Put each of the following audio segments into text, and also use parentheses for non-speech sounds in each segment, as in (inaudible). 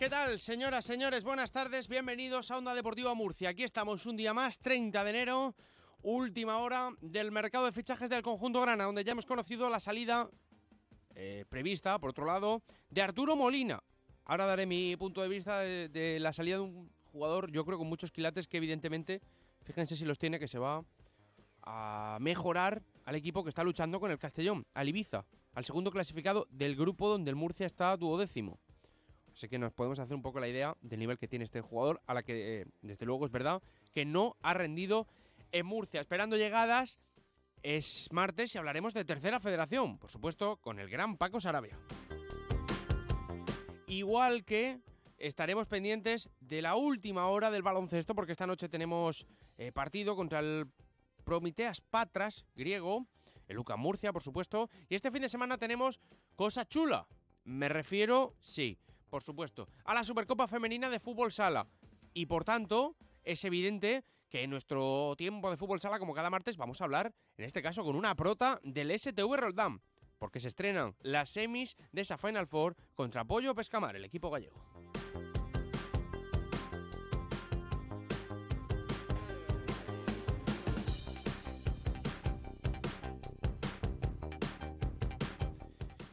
¿Qué tal, señoras, señores? Buenas tardes, bienvenidos a Onda Deportiva Murcia. Aquí estamos un día más, 30 de enero, última hora del mercado de fichajes del conjunto Grana, donde ya hemos conocido la salida eh, prevista, por otro lado, de Arturo Molina. Ahora daré mi punto de vista de, de la salida de un jugador, yo creo, con muchos quilates que evidentemente, fíjense si los tiene, que se va a mejorar al equipo que está luchando con el Castellón, al Ibiza, al segundo clasificado del grupo donde el Murcia está duodécimo. Así que nos podemos hacer un poco la idea del nivel que tiene este jugador, a la que, eh, desde luego, es verdad que no ha rendido en Murcia. Esperando llegadas, es martes y hablaremos de tercera federación, por supuesto, con el gran Paco Sarabia. Igual que estaremos pendientes de la última hora del baloncesto, porque esta noche tenemos eh, partido contra el Prometeas Patras, griego, el Luca Murcia, por supuesto, y este fin de semana tenemos cosa chula. Me refiero, sí, por supuesto, a la Supercopa Femenina de Fútbol Sala. Y por tanto, es evidente que en nuestro tiempo de Fútbol Sala, como cada martes, vamos a hablar, en este caso, con una prota del STV Roldán. Porque se estrenan las semis de esa Final Four contra Pollo Pescamar, el equipo gallego.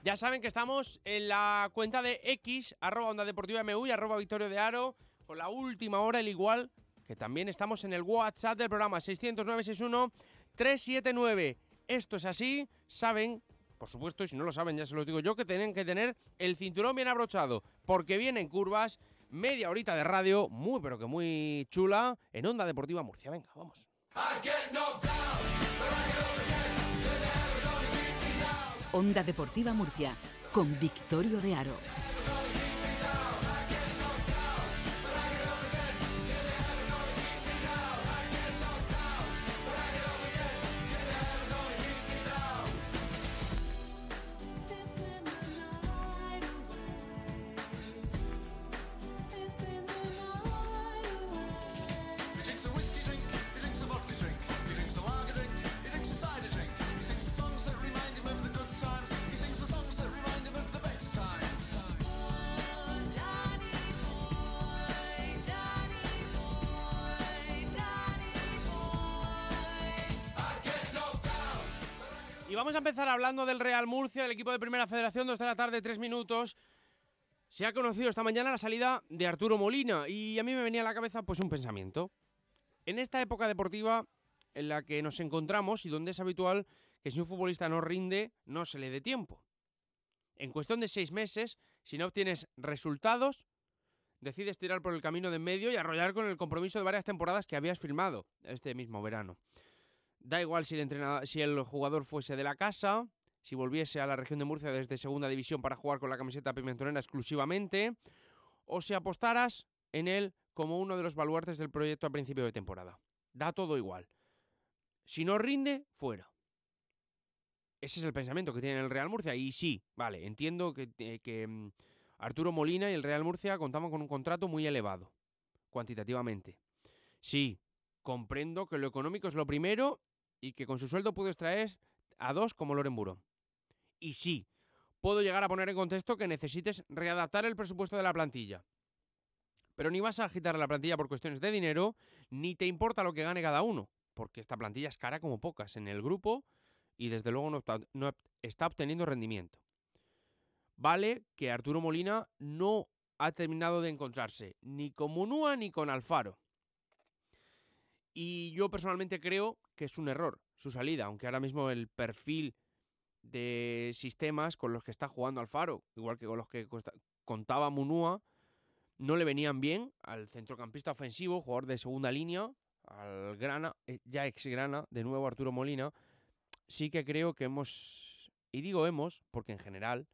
Ya saben que estamos en la cuenta de X, arroba Deportiva MU y arroba Victorio de Aro, con la última hora, el igual que también estamos en el WhatsApp del programa 609-61-379. Esto es así, saben, por supuesto, y si no lo saben ya se lo digo yo, que tienen que tener el cinturón bien abrochado, porque vienen curvas, media horita de radio, muy pero que muy chula, en Onda Deportiva Murcia. Venga, vamos. Onda Deportiva Murcia, con Victorio de Aro. Vamos a empezar hablando del Real Murcia, del equipo de Primera Federación, 2 de la tarde, 3 minutos. Se ha conocido esta mañana la salida de Arturo Molina y a mí me venía a la cabeza pues un pensamiento. En esta época deportiva en la que nos encontramos y donde es habitual que si un futbolista no rinde, no se le dé tiempo. En cuestión de seis meses, si no obtienes resultados, decides tirar por el camino de en medio y arrollar con el compromiso de varias temporadas que habías firmado este mismo verano. Da igual si el, entrenador, si el jugador fuese de la casa, si volviese a la región de Murcia desde segunda división para jugar con la camiseta pimentonera exclusivamente, o si apostaras en él como uno de los baluartes del proyecto a principio de temporada. Da todo igual. Si no rinde, fuera. Ese es el pensamiento que tiene el Real Murcia. Y sí, vale, entiendo que, que mm, Arturo Molina y el Real Murcia contaban con un contrato muy elevado, cuantitativamente. Sí, comprendo que lo económico es lo primero y que con su sueldo puedes traer a dos como Loren Burón. Y sí, puedo llegar a poner en contexto que necesites readaptar el presupuesto de la plantilla. Pero ni vas a agitar la plantilla por cuestiones de dinero, ni te importa lo que gane cada uno, porque esta plantilla es cara como pocas en el grupo y desde luego no, no está obteniendo rendimiento. Vale que Arturo Molina no ha terminado de encontrarse ni con Munúa ni con Alfaro. Y yo personalmente creo que es un error su salida, aunque ahora mismo el perfil de sistemas con los que está jugando Alfaro, igual que con los que contaba Munúa, no le venían bien al centrocampista ofensivo, jugador de segunda línea, al Grana, eh, ya ex Grana, de nuevo Arturo Molina. Sí que creo que hemos, y digo hemos, porque en general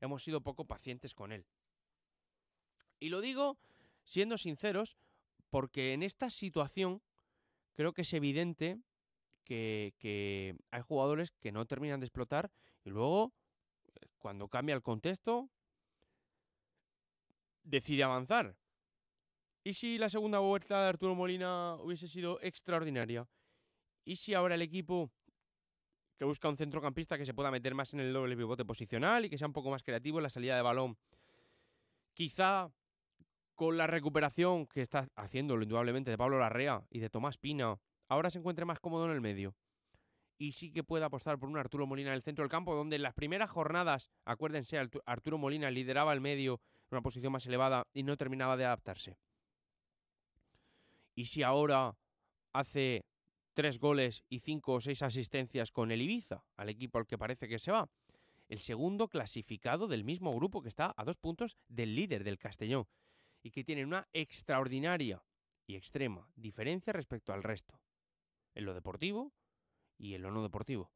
hemos sido poco pacientes con él. Y lo digo siendo sinceros, porque en esta situación creo que es evidente que, hay jugadores que no terminan de explotar y luego, eh, cuando cambia el contexto, decide avanzar. ¿Y si la segunda vuelta de Arturo Molina hubiese sido extraordinaria? ¿Y si ahora el equipo que busca un centrocampista que se pueda meter más en el doble pivote posicional y que sea un poco más creativo en la salida de balón, quizá con la recuperación que está haciendo indudablemente de Pablo Larrea y de Tomás Pina, ahora se encuentre más cómodo en el medio. Y sí que puede apostar por un Arturo Molina en el centro del campo, donde en las primeras jornadas, acuérdense, Artu- Arturo Molina lideraba el medio en una posición más elevada y no terminaba de adaptarse. Y si ahora hace tres goles y cinco o seis asistencias con el Ibiza, al equipo al que parece que se va, el segundo clasificado del mismo grupo que está a dos puntos del líder del Castellón y que tiene una extraordinaria y extrema diferencia respecto al resto, en lo deportivo y en lo no deportivo.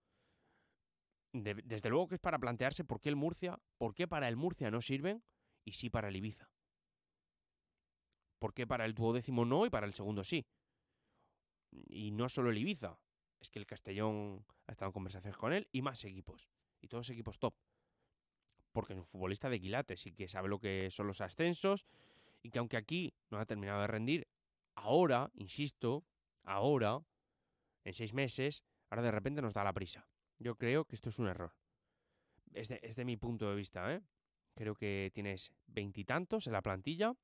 De- desde luego que es para plantearse por qué el Murcia, por qué para el Murcia no sirven y sí para el Ibiza. ¿Por qué para el duodécimo no y para el segundo sí? Y no solo el Ibiza, es que el Castellón ha estado en conversaciones con él y más equipos, y todos equipos top. Porque es un futbolista de quilates y que sabe lo que son los ascensos y que aunque aquí no ha terminado de rendir, ahora, insisto, ahora, en seis meses, ahora de repente nos da la prisa. Yo creo que esto es un error. Es de, mi punto de vista, ¿eh? Creo que tienes veintitantos en la plantilla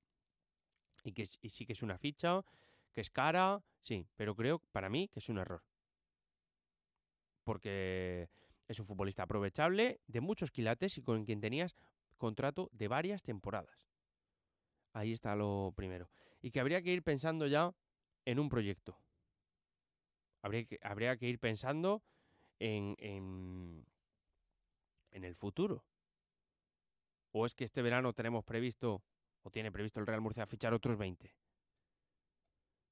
y que y sí que es una ficha, que es cara, sí, pero creo para mí que es un error. Porque es un futbolista aprovechable, de muchos quilates y con quien tenías contrato de varias temporadas. Ahí está lo primero. Y que habría que ir pensando ya en un proyecto. Habría que, habría que ir pensando en, en, en el futuro. ¿O es que este verano tenemos previsto, o tiene previsto el Real Murcia fichar otros 20?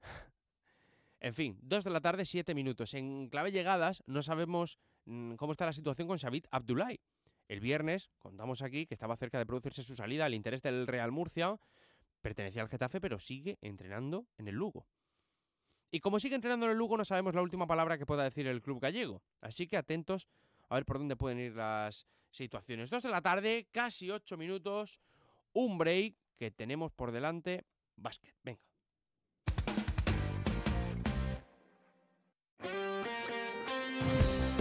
(laughs) en fin, 2 de la tarde, 7 minutos. En clave llegadas no sabemos mm, cómo está la situación con Xavid Abdullahi. El viernes contamos aquí que estaba cerca de producirse su salida al interés del Real Murcia. Pertenecía al Getafe, pero sigue entrenando en el Lugo. Y como sigue entrenando en el Lugo, no sabemos la última palabra que pueda decir el club gallego. Así que atentos a ver por dónde pueden ir las situaciones. 2 de la tarde, casi 8 minutos. Un break que tenemos por delante. Básquet, venga.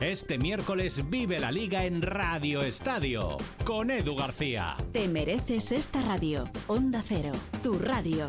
Este miércoles vive la liga en Radio Estadio con Edu García. Te mereces esta radio. Onda Cero, tu radio.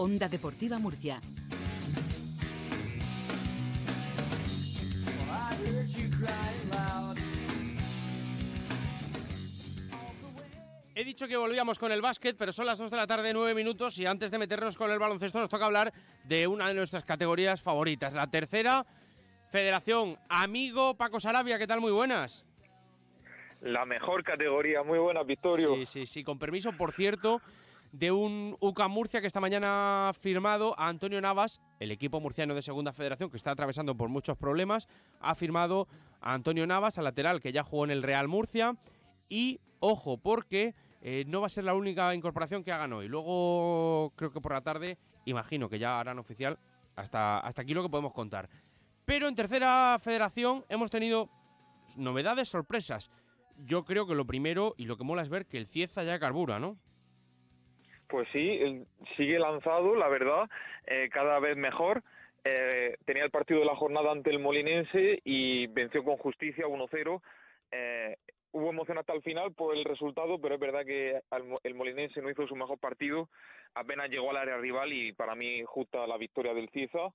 Onda Deportiva Murcia. He dicho que volvíamos con el básquet, pero son las 2 de la tarde, 9 minutos, y antes de meternos con el baloncesto nos toca hablar de una de nuestras categorías favoritas, la tercera federación. Amigo Paco Sarabia, ¿qué tal? Muy buenas. La mejor categoría, muy buena, Victorio. Sí, sí, sí, con permiso, por cierto, de un UCAM Murcia que esta mañana ha firmado a Antonio Navas, el equipo murciano de Segunda Federación, que está atravesando por muchos problemas, ha firmado a Antonio Navas, al lateral, que ya jugó en el Real Murcia, y ojo, porque eh, no va a ser la única incorporación que hagan hoy. Luego, creo que por la tarde, imagino que ya harán oficial hasta, hasta aquí lo que podemos contar. Pero en tercera federación hemos tenido novedades, sorpresas. Yo creo que lo primero y lo que mola es ver que el Cieza ya carbura, ¿no? Pues sí, sigue lanzado, la verdad, eh, cada vez mejor. Eh, tenía el partido de la jornada ante el Molinense y venció con justicia 1-0. Eh, hubo emoción hasta el final por el resultado, pero es verdad que el Molinense no hizo su mejor partido. Apenas llegó al área rival y para mí justa la victoria del Cieza,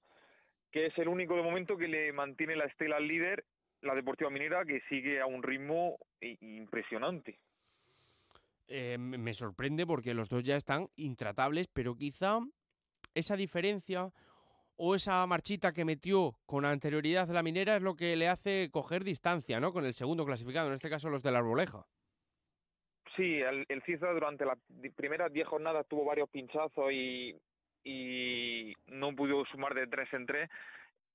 que es el único de momento que le mantiene la estela al líder, la Deportiva Minera, que sigue a un ritmo impresionante. Eh, me sorprende porque los dos ya están intratables, pero quizá esa diferencia o esa marchita que metió con anterioridad la minera es lo que le hace coger distancia, ¿no? Con el segundo clasificado, en este caso los de la Arboleja. Sí, el, el durante las primeras 10 jornadas tuvo varios pinchazos y, y no pudo sumar de tres en tres.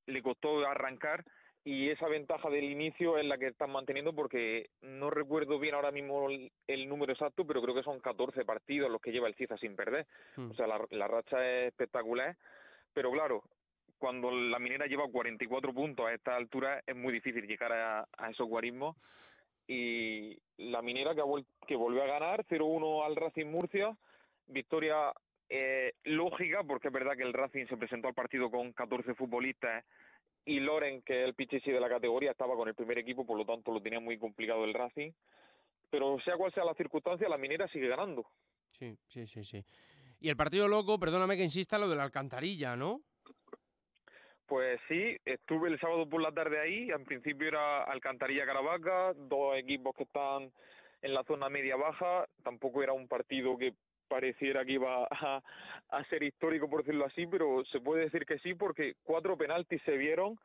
Le costó arrancar y esa ventaja del inicio es la que están manteniendo porque no recuerdo bien ahora mismo el, el número exacto, pero creo que son 14 partidos los que lleva el Cieza sin perder. Hmm. O sea, la, la racha es espectacular. Pero claro, cuando la minera lleva 44 puntos a esta altura es muy difícil llegar a, a esos guarismos y la minera que, ha vuel- que volvió a ganar 0-1 al Racing Murcia, victoria eh, lógica porque es verdad que el Racing se presentó al partido con 14 futbolistas y Loren, que es el pichichi de la categoría, estaba con el primer equipo, por lo tanto lo tenía muy complicado el Racing. Pero sea cual sea la circunstancia, la minera sigue ganando. Sí, sí, sí, sí. Y el partido loco, perdóname que insista, lo de la alcantarilla, ¿no? Pues sí, estuve el sábado por la tarde ahí. En principio era Alcantarilla Caravaca, dos equipos que están en la zona media-baja. Tampoco era un partido que pareciera que iba a, a ser histórico, por decirlo así, pero se puede decir que sí, porque cuatro penaltis se vieron.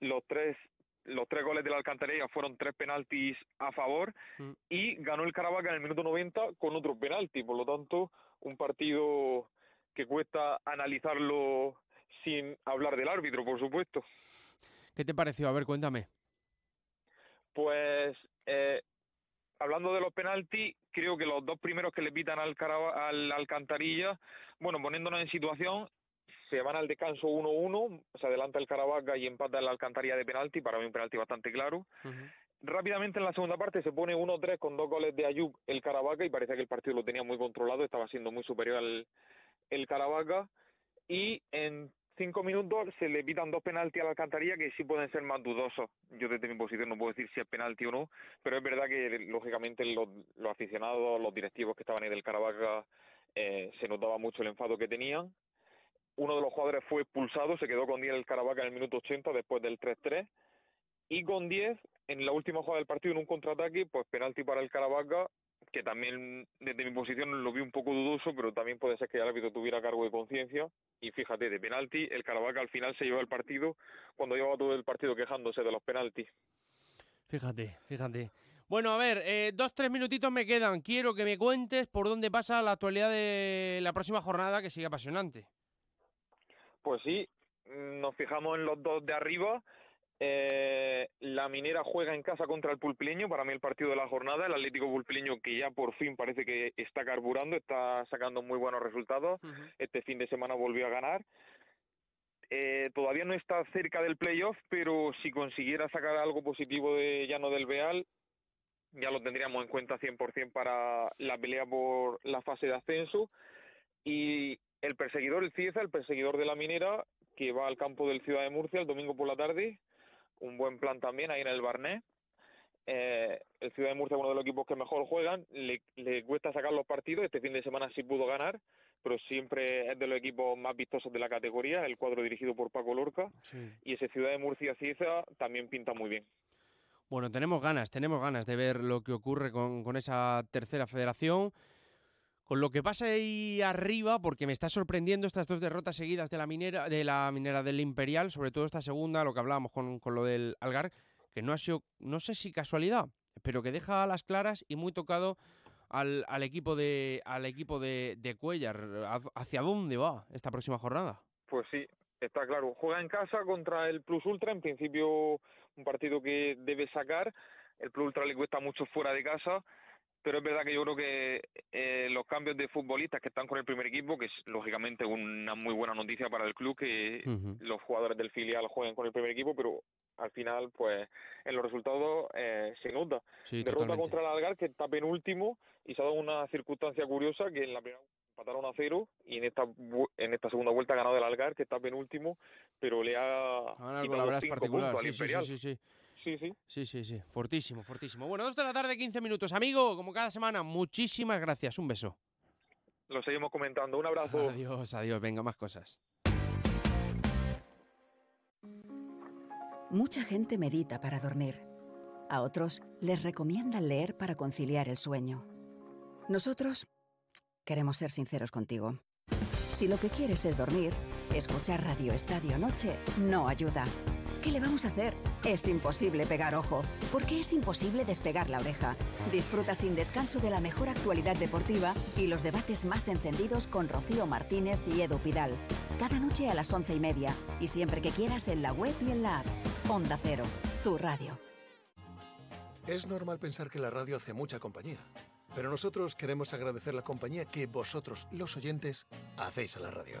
Los tres, los tres goles de la Alcantarilla fueron tres penaltis a favor Mm. y ganó el Caravaca en el minuto 90 con otro penalti. Por lo tanto, un partido que cuesta analizarlo sin hablar del árbitro, por supuesto. ¿Qué te pareció? A ver, cuéntame. Pues eh, hablando de los penaltis, creo que los dos primeros que le pitan al, Carava- al Alcantarilla, bueno, poniéndonos en situación, se van al descanso 1-1, se adelanta el Caravaca y empata el Alcantarilla de penalti, para mí un penalti bastante claro. Rápidamente en la segunda parte se pone 1-3 con dos goles de Ayub el Caravaca y parece que el partido lo tenía muy controlado, estaba siendo muy superior al el Caravaca y en cinco minutos se le pitan dos penaltis a la alcantarilla que sí pueden ser más dudosos. Yo desde mi posición no puedo decir si es penalti o no, pero es verdad que lógicamente los, los aficionados, los directivos que estaban ahí del Caravaca eh, se notaba mucho el enfado que tenían. Uno de los jugadores fue expulsado, se quedó con 10 el Caravaca en el minuto 80 después del 3-3 y con 10 en la última jugada del partido en un contraataque, pues penalti para el Caravaca que también desde mi posición lo vi un poco dudoso, pero también puede ser que el árbitro tuviera cargo de conciencia. Y fíjate, de penalti, el Caravaca al final se llevó el partido cuando llevaba todo el partido quejándose de los penaltis. Fíjate, fíjate. Bueno, a ver, eh, dos, tres minutitos me quedan. Quiero que me cuentes por dónde pasa la actualidad de la próxima jornada, que sigue apasionante. Pues sí, nos fijamos en los dos de arriba. Eh, la Minera juega en casa contra el Pulpileño, para mí el partido de la jornada, el Atlético Pulpileño que ya por fin parece que está carburando, está sacando muy buenos resultados. Este fin de semana volvió a ganar. Eh, todavía no está cerca del playoff, pero si consiguiera sacar algo positivo de Llano del Beal, ya lo tendríamos en cuenta 100% para la pelea por la fase de ascenso. Y el perseguidor, el Cieza, el perseguidor de la minera, que va al campo del Ciudad de Murcia el domingo por la tarde, un buen plan también ahí en el Barnet. Eh, el Ciudad de Murcia es uno de los equipos que mejor juegan, le, le cuesta sacar los partidos, este fin de semana sí pudo ganar, pero siempre es de los equipos más vistosos de la categoría, el cuadro dirigido por Paco Lorca, y ese Ciudad de Murcia Cieza también pinta muy bien. Bueno, tenemos ganas, tenemos ganas de ver lo que ocurre con, con esa tercera federación. Con lo que pasa ahí arriba, porque me está sorprendiendo estas dos derrotas seguidas de la minera, de la minera del Imperial, sobre todo esta segunda, lo que hablábamos con, con lo del Algar, que no ha sido, no sé si casualidad, pero que deja a las claras y muy tocado al, al equipo de al equipo de, de Cuellar. ¿Hac- ¿Hacia dónde va esta próxima jornada? Pues sí, está claro. Juega en casa contra el Plus Ultra, en principio un partido que debe sacar. El Plus Ultra le cuesta mucho fuera de casa, pero es verdad que yo creo que eh, los cambios de futbolistas que están con el primer equipo, que es lógicamente una muy buena noticia para el club, que los jugadores del filial jueguen con el primer equipo, pero al final, pues en los resultados eh, se nota. Sí, Derrota totalmente. contra el Algar, que está penúltimo, y se ha dado una circunstancia curiosa que en la primera empataron a cero y en esta en esta segunda vuelta ha ganado el Algar, que está penúltimo, pero le ha Ahora quitado con la cinco particular. puntos sí, sí, sí. Sí, sí. Sí, sí, sí. Fortísimo, fortísimo. Bueno, dos de la tarde, 15 minutos. Amigo, como cada semana, muchísimas gracias. Un beso. Lo seguimos comentando. Un abrazo. Adiós, adiós. Venga, más cosas. Mucha gente medita para dormir. A otros les recomiendan leer para conciliar el sueño. Nosotros queremos ser sinceros contigo. Si lo que quieres es dormir, escuchar Radio Estadio Noche no ayuda. ¿Qué le vamos a hacer? Es imposible pegar ojo, porque es imposible despegar la oreja. Disfruta sin descanso de la mejor actualidad deportiva y los debates más encendidos con Rocío Martínez y Edu Pidal. Cada noche a las once y media y siempre que quieras en la web y en la app. Onda Cero, tu radio. Es normal pensar que la radio hace mucha compañía, pero nosotros queremos agradecer la compañía que vosotros, los oyentes, hacéis a la radio.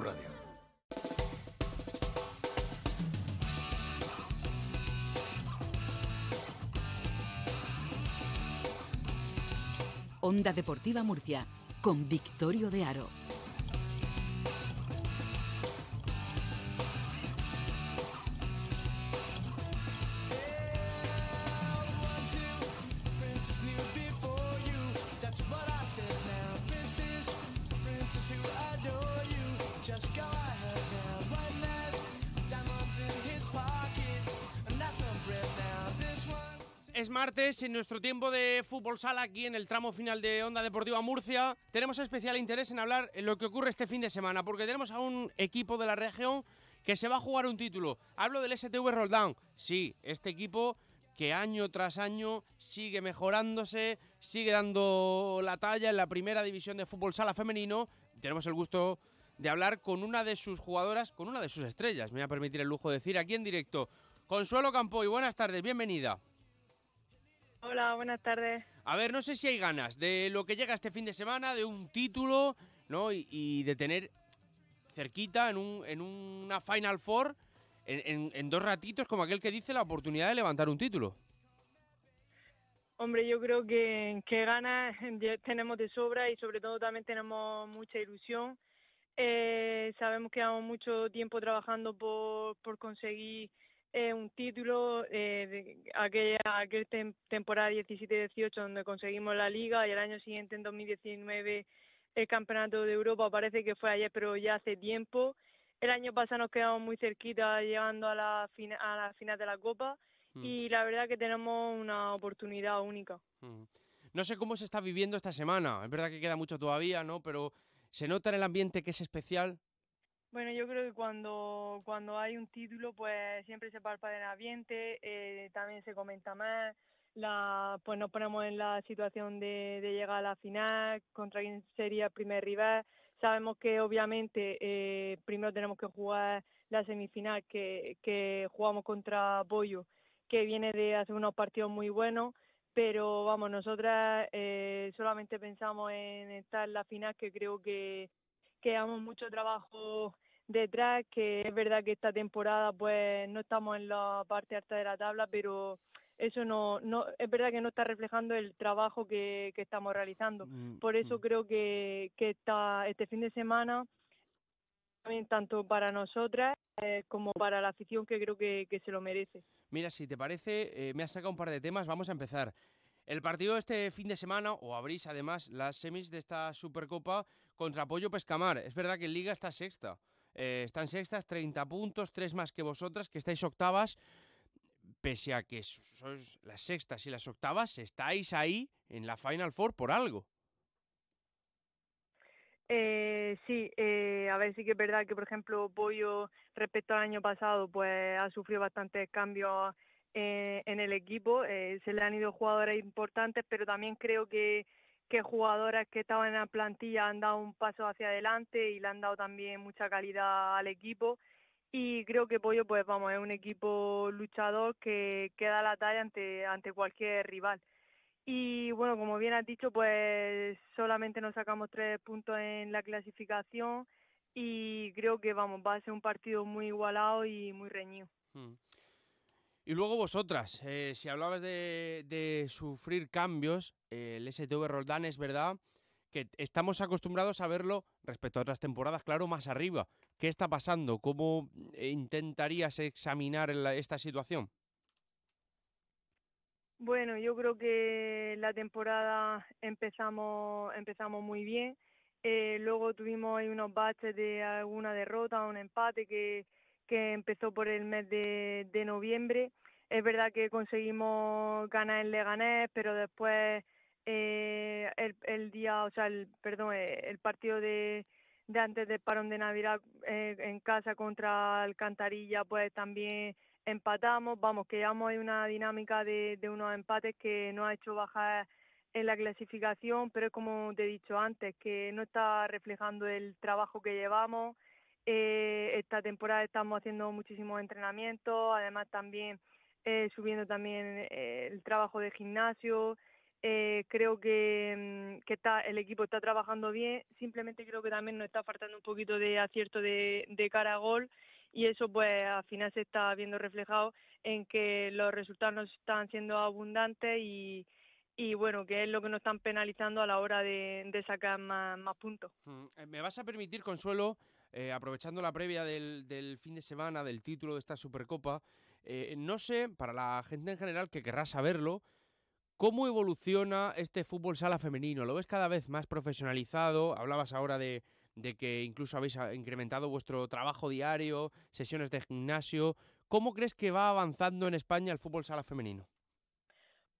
radio. Onda Deportiva Murcia, con Victorio de Aro. Es martes, en nuestro tiempo de fútbol sala, aquí en el tramo final de Onda Deportiva Murcia, tenemos especial interés en hablar en lo que ocurre este fin de semana, porque tenemos a un equipo de la región que se va a jugar un título. Hablo del STV Roldán. Sí, este equipo que año tras año sigue mejorándose, sigue dando la talla en la primera división de fútbol sala femenino. Tenemos el gusto de hablar con una de sus jugadoras, con una de sus estrellas, me voy a permitir el lujo de decir aquí en directo. Consuelo Campoy, buenas tardes, bienvenida. Hola, buenas tardes. A ver, no sé si hay ganas de lo que llega este fin de semana, de un título, ¿no? Y, y de tener cerquita en, un, en una Final Four, en, en- en dos ratitos, como aquel que dice, la oportunidad de levantar un título. Hombre, yo creo que, que ganas (laughs) tenemos de sobra y sobre todo también tenemos mucha ilusión. Eh, sabemos que llevamos mucho tiempo trabajando por, por conseguir eh, un título, eh, de aquella, aquella tem- temporada 17-18 donde conseguimos la liga y el año siguiente, en 2019, el campeonato de Europa, parece que fue ayer, pero ya hace tiempo. El año pasado nos quedamos muy cerquita llegando a la, fina- a la final de la Copa Mm. y la verdad que tenemos una oportunidad única. Mm. No sé cómo se está viviendo esta semana. Es verdad que queda mucho todavía, ¿no? Pero se nota en el ambiente que es especial. Bueno, yo creo que cuando, cuando hay un título, pues siempre se palpa el ambiente, eh, también se comenta más, la, pues nos ponemos en la situación de, llegar a la final, contra quién sería el primer rival. Sabemos que obviamente eh, primero tenemos que jugar la semifinal, que, que jugamos contra Pollo, que viene de hacer unos partidos muy buenos, pero vamos, nosotras eh, solamente pensamos en estar en la final, que creo que, que llevamos mucho trabajo detrás, que es verdad que esta temporada pues no estamos en la parte alta de la tabla, pero eso no, no es verdad que no está reflejando el trabajo que, que estamos realizando. Mm, Por eso creo que, que esta, este fin de semana, también tanto para nosotras eh, como para la afición, que creo que, que se lo merece. Mira, si te parece, eh, me has sacado un par de temas. Vamos a empezar. El partido de este fin de semana, o abrís además las semis de esta Supercopa contra Pollo Pescamar. Es verdad que en Liga está sexta. Eh, están sextas, 30 puntos, tres más que vosotras, que estáis octavas. Pese a que so- sois las sextas y las octavas, estáis ahí en la Final Four por algo. Eh, sí, eh, a ver, sí que es verdad que, por ejemplo, Pollo, respecto al año pasado, pues ha sufrido bastantes cambios eh, en el equipo. eh, se le han ido jugadores importantes, pero también creo que, que jugadoras que estaban en la plantilla han dado un paso hacia adelante y le han dado también mucha calidad al equipo. Y creo que Pollo, pues vamos, es un equipo luchador que, que da la talla ante, ante cualquier rival. Y bueno, como bien has dicho, pues solamente nos sacamos tres puntos en la clasificación y creo que vamos, va a ser un partido muy igualado y muy reñido. Mm. Y luego vosotras, eh, si hablabas de, sufrir cambios, eh, el STV Roldán es verdad que estamos acostumbrados a verlo respecto a otras temporadas, claro, más arriba. ¿Qué está pasando? ¿Cómo intentarías examinar esta situación? Bueno, yo creo que la temporada empezamos empezamos muy bien. Eh, luego tuvimos ahí unos baches de alguna derrota, un empate que, que empezó por el mes de, noviembre. Es verdad que conseguimos ganar en Leganés, pero después eh, el, el día, o sea, el, perdón, eh, el partido de, de antes del parón de Navidad eh, en casa contra Alcantarilla, pues también empatamos, vamos, que llevamos ahí una dinámica de, de unos empates que nos ha hecho bajar en la clasificación, pero es como te he dicho antes, que no está reflejando el trabajo que llevamos. Eh, esta temporada estamos haciendo muchísimos entrenamientos, además también eh, subiendo también eh, el trabajo de gimnasio. Eh, creo que, mm, que está, el equipo está trabajando bien, simplemente creo que también nos está faltando un poquito de acierto de, cara a gol y eso pues al final se está viendo reflejado en que los resultados no están siendo abundantes y, y bueno, que es lo que nos están penalizando a la hora de, de sacar más, más puntos. Mm, eh, ¿Me vas a permitir, Consuelo, eh, aprovechando la previa del, fin de semana, del título de esta Supercopa, eh, no sé, para la gente en general que querrá saberlo, ¿cómo evoluciona este fútbol sala femenino? ¿Lo ves cada vez más profesionalizado? Hablabas ahora de, de que incluso habéis ah, incrementado vuestro trabajo diario, sesiones de gimnasio. ¿Cómo crees que va avanzando en España el fútbol sala femenino?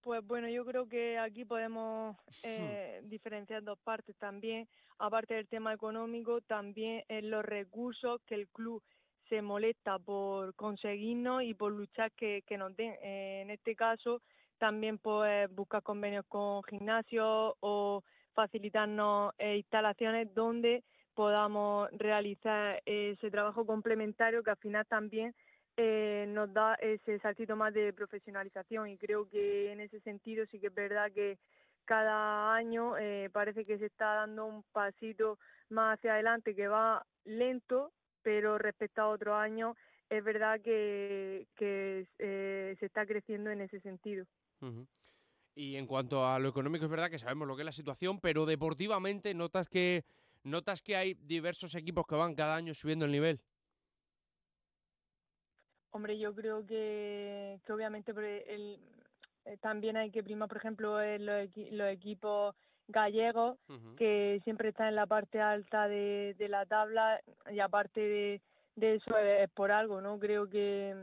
Pues bueno, yo creo que aquí podemos eh, diferenciar dos partes también, aparte del tema económico, también en los recursos que el club se molesta por conseguirnos y por luchar que, que nos den. Eh, en este caso, también pues buscar convenios con gimnasios o facilitarnos eh, instalaciones donde podamos realizar ese trabajo complementario que al final también eh, nos da ese saltito más de profesionalización y creo que en ese sentido sí que es verdad que cada año eh, parece que se está dando un pasito más hacia adelante que va lento pero respecto a otros años es verdad que, eh, se está creciendo en ese sentido. Y en cuanto a lo económico, es verdad que sabemos lo que es la situación, pero deportivamente notas que notas que hay diversos equipos que van cada año subiendo el nivel. Hombre, yo creo que, que obviamente el, eh, también hay que primar, por ejemplo, en los, equi- los equipos gallegos, que siempre están en la parte alta de, de la tabla, y aparte de, de eso es, es por algo, ¿no? Creo que,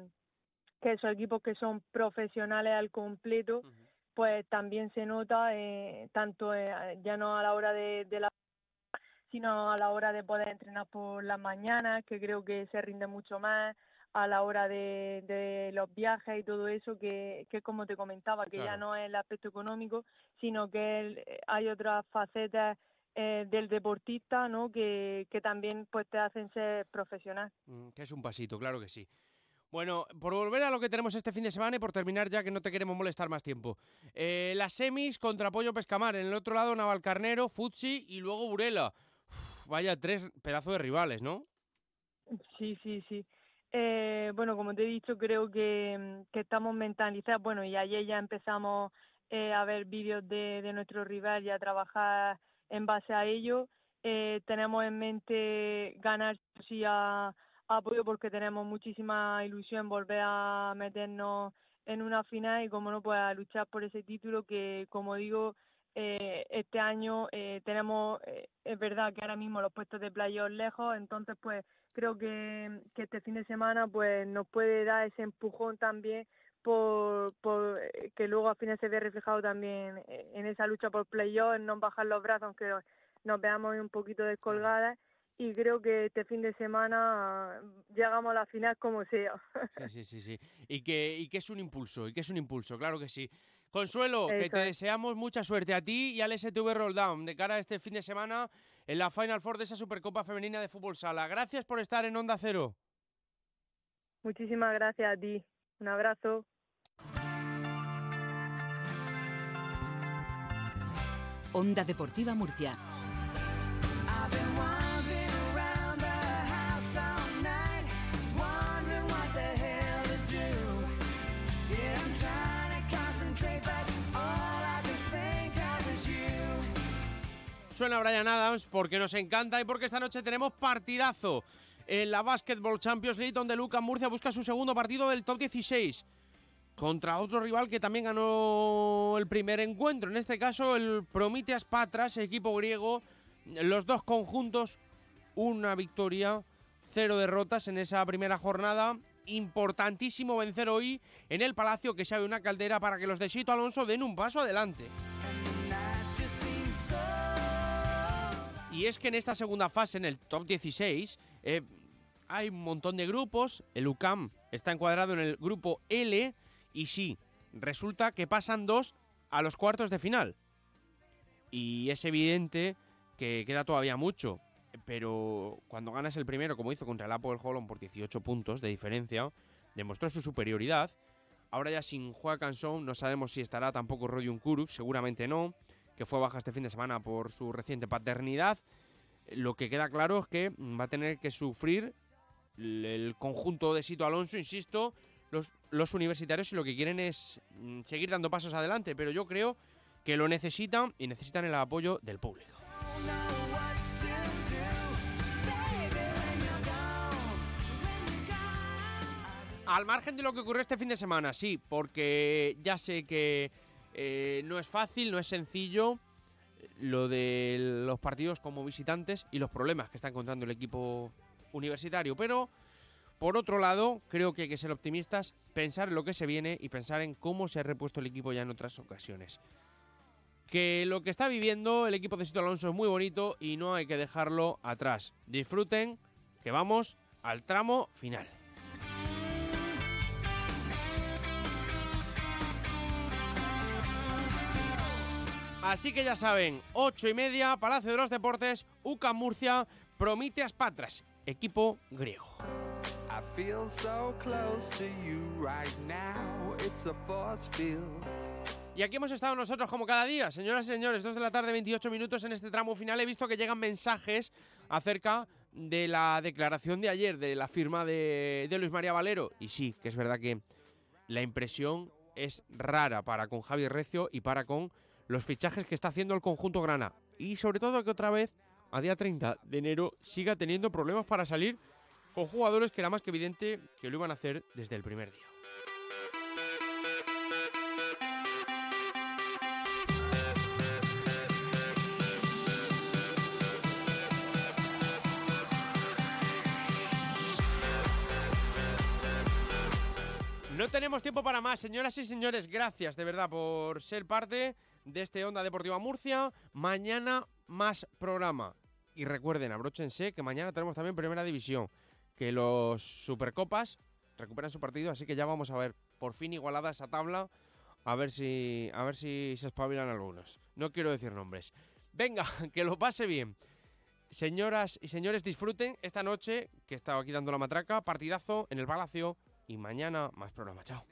que esos equipos que son profesionales al completo, pues también se nota, eh, tanto eh, ya no a la hora de, de la sino a la hora de poder entrenar por las mañanas, que creo que se rinde mucho más, a la hora de, de los viajes y todo eso, que, que como te comentaba, que ya no es el aspecto económico, sino que el- eh, hay otras facetas eh, del deportista, ¿no? Que, que también pues te hacen ser profesional. Mm, Que es un pasito, claro que sí. Bueno, por volver a lo que tenemos este fin de semana y por terminar ya que no te queremos molestar más tiempo. Eh, las semis contra Pollo Pescamar. En el otro lado Navalcarnero, Futsi y luego Burela. Uf, vaya tres pedazos de rivales, ¿no? Sí, sí, sí. Eh, bueno, como te he dicho, creo que, mm, estamos mentalizados. Bueno, y ayer ya empezamos eh, a ver vídeos de, de nuestro rival y a trabajar en base a ello. Eh, tenemos en mente ganar sí a, apoyo porque tenemos muchísima ilusión volver a meternos en una final y como no pues a luchar por ese título que como digo eh, este año eh, tenemos eh, es verdad que ahora mismo los puestos de playoff lejos entonces pues creo que, que este fin de semana pues nos puede dar ese empujón también por, por eh, que luego al final se ve reflejado también eh, en esa lucha por playoff, en no bajar los brazos aunque nos veamos un poquito descolgadas y creo que este fin de semana llegamos a la final como sea. (laughs) Sí, sí, sí, sí. Y que, y que es un impulso, y que es un impulso, claro que sí. Consuelo, que te es. deseamos mucha suerte a ti y al STV Rolldown de cara a este fin de semana en la Final Four de esa Supercopa Femenina de Fútbol Sala. Gracias por estar en Onda Cero. Muchísimas gracias a ti. Un abrazo. Onda Deportiva Murcia. Suena Brian Adams porque nos encanta y porque esta noche tenemos partidazo en la Basketball Champions League donde Lucas Murcia busca su segundo partido del top 16 contra otro rival que también ganó el primer encuentro. En este caso el Prometheas Patras, equipo griego, los dos conjuntos, una victoria, cero derrotas en esa primera jornada. Importantísimo vencer hoy en el Palacio que se abre una caldera para que los de Sito Alonso den un paso adelante. Y es que en esta segunda fase, en el top 16, eh, hay un montón de grupos. El UCAM está encuadrado en el grupo L. Y sí, resulta que pasan dos a los cuartos de final. Y es evidente que queda todavía mucho. Pero cuando ganas el primero, como hizo contra el Apple Holland por 18 puntos de diferencia, demostró su superioridad. Ahora ya sin Juan Cansón, no sabemos si estará tampoco Rodion Kuruk, seguramente no que fue baja este fin de semana por su reciente paternidad. Lo que queda claro es que va a tener que sufrir el conjunto de Sito Alonso, insisto, los, los universitarios y lo que quieren es mm, seguir dando pasos adelante, pero yo creo que lo necesitan y necesitan el apoyo del público. Al margen de lo que ocurrió este fin de semana, sí, porque ya sé que eh, no es fácil, no es sencillo eh, lo de los partidos como visitantes y los problemas que está encontrando el equipo universitario. Pero, por otro lado, creo que hay que ser optimistas, pensar en lo que se viene y pensar en cómo se ha repuesto el equipo ya en otras ocasiones. Que lo que está viviendo el equipo de Sito Alonso es muy bonito y no hay que dejarlo atrás. Disfruten, que vamos al tramo final. Así que ya saben, ocho y media, Palacio de los Deportes, UCA Murcia, Prometeas Patras, equipo griego. I feel so close to you right now. It's a force field. Y aquí hemos estado nosotros como cada día, señoras y señores, 2 de la tarde, 28 minutos en este tramo final. He visto que llegan mensajes acerca de la declaración de ayer, de la firma de, de Luis María Valero. Y sí, que es verdad que la impresión es rara para con Javier Recio y para con los fichajes que está haciendo el conjunto grana. Y sobre todo que otra vez, a día 30 de enero, siga teniendo problemas para salir con jugadores que era más que evidente que lo iban a hacer desde el primer día. No tenemos tiempo para más, señoras y señores. Gracias de verdad por ser parte este Onda Deportiva Murcia. Mañana más programa. Y recuerden, abróchense que mañana tenemos también Primera División. Que los Supercopas recuperan su partido, así que ya vamos a ver por fin igualada esa tabla. A ver si, a ver si se espabilan algunos. No quiero decir nombres. Venga, (laughs) que lo pase bien. Señoras y señores, disfruten esta noche que he estado aquí dando la matraca. Partidazo en el Palacio. Y mañana más programa. Chao.